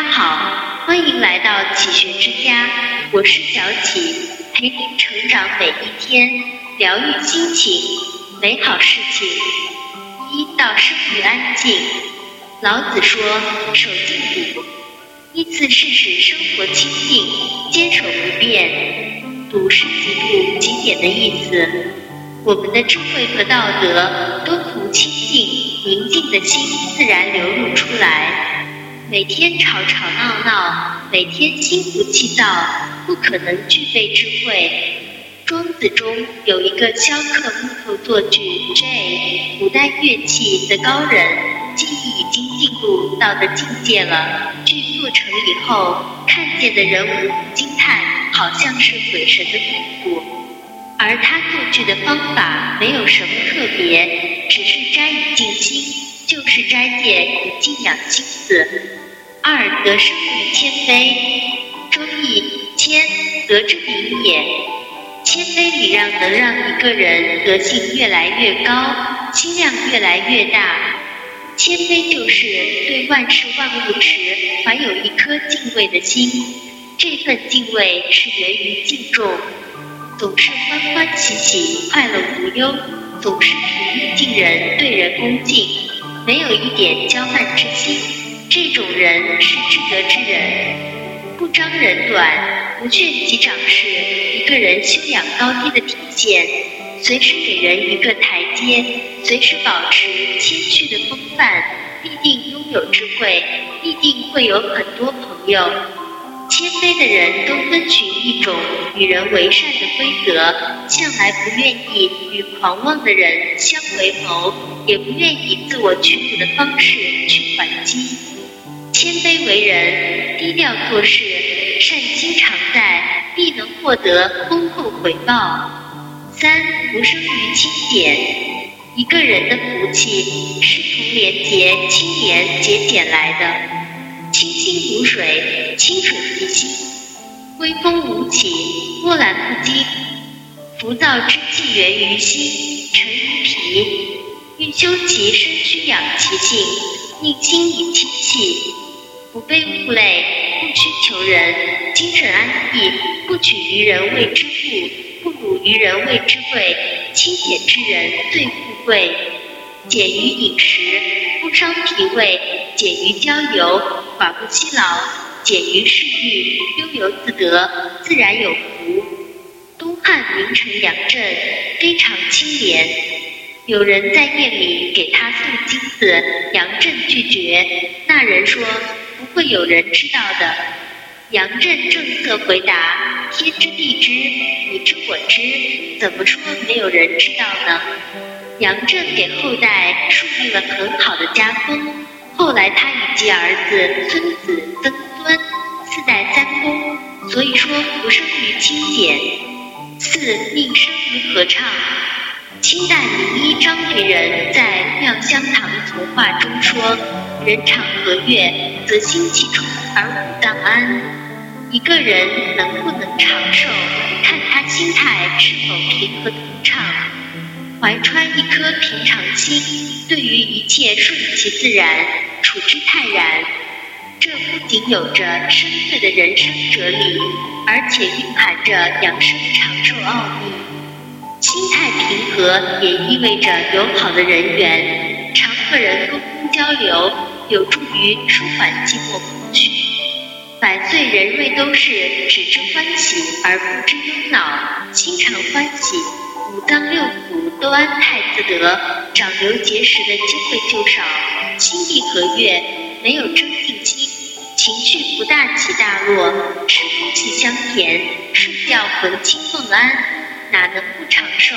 大家好，欢迎来到启学之家，我是小启，陪您成长每一天，疗愈心情，美好事情。一到生于安静。老子说：“守静笃，依次是使生活清静，坚守不变。笃是极度极简的意思。我们的智慧和道德都从清静宁静的心自然流露出来。每天吵吵闹闹，每天心浮气躁，不可能具备智慧。庄子中有一个雕刻木头作具 J 古代乐器的高人。”技艺已经进入到的境界了。剧做成以后，看见的人无不惊叹，好像是鬼神的功夫。而他做剧的方法没有什么特别，只是斋以静心，就是斋戒以静养心思。二得生于谦卑，周易谦德之名也。谦卑礼让能让一个人德性越来越高，心量越来越大。谦卑就是对万事万物时怀有一颗敬畏的心，这份敬畏是源于敬重，总是欢欢喜喜、快乐无忧，总是平易近人、对人恭敬，没有一点骄慢之心。这种人是至德之人，不张人短，不劝己长，是一个人修养高低的体现。随时给人一个台阶，随时保持谦虚的风范，必定拥有智慧，必定会有很多朋友。谦卑的人都遵循一种与人为善的规则，向来不愿意与狂妄的人相为谋，也不愿以自我屈服的方式去还击。谦卑为人，低调做事，善心常在，必能获得丰厚回报。三福生于清俭，一个人的福气是从廉洁、清廉、节俭来的。清心如水，清水即心，微风无起，波澜不惊。浮躁之气源于心，沉于脾，欲修其身需，养其性，宁心以清气，不被物累，不屈求人，精神安逸，不取于人谓之富。不辱于人谓之贵，清简之人最富贵。简于饮食，不伤脾胃；简于交游，寡不欺劳；简于嗜欲，悠游自得，自然有福。东汉名臣杨震非常清廉，有人在夜里给他送金子，杨震拒绝。那人说：“不会有人知道的。”杨震正色回答：“天知地知，你知我知，怎么说没有人知道呢？”杨震给后代树立了很好的家风，后来他以及儿子、孙子、曾孙四代三公，所以说不生于清简。四命生于合唱。清代名医张培仁在《妙香堂从话》中说：“人常和悦，则心气充而五脏安。”一个人能不能长寿，看他心态是否平和通畅。怀揣一颗平常心，对于一切顺其自然，处之泰然。这不仅有着深邃的人生哲理，而且蕴含着养生长寿奥秘。心态平和也意味着友好的人缘，常和人沟通交流，有助于舒缓寂寞空虚。百岁人瑞都是只知欢喜而不知忧恼，心常欢喜，五脏六腑都安泰自得，长瘤结石的机会就少，心地和悦，没有争竞心，情绪不大起大落，吃空气香甜，睡觉魂清梦安，哪能不长寿？